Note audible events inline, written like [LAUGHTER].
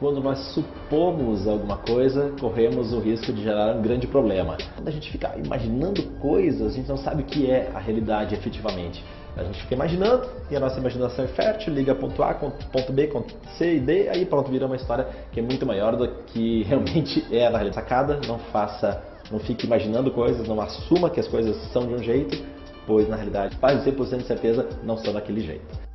Quando nós supomos alguma coisa, corremos o risco de gerar um grande problema. Quando a gente fica imaginando coisas, a gente não sabe o que é a realidade efetivamente. A gente fica imaginando e a nossa imaginação é fértil, liga ponto A com ponto B com C e D, aí pronto, vira uma história que é muito maior do que [LAUGHS] realmente é na realidade. Sacada, não faça, não fique imaginando coisas, não assuma que as coisas são de um jeito, pois na realidade, quase 100% de certeza não são daquele jeito.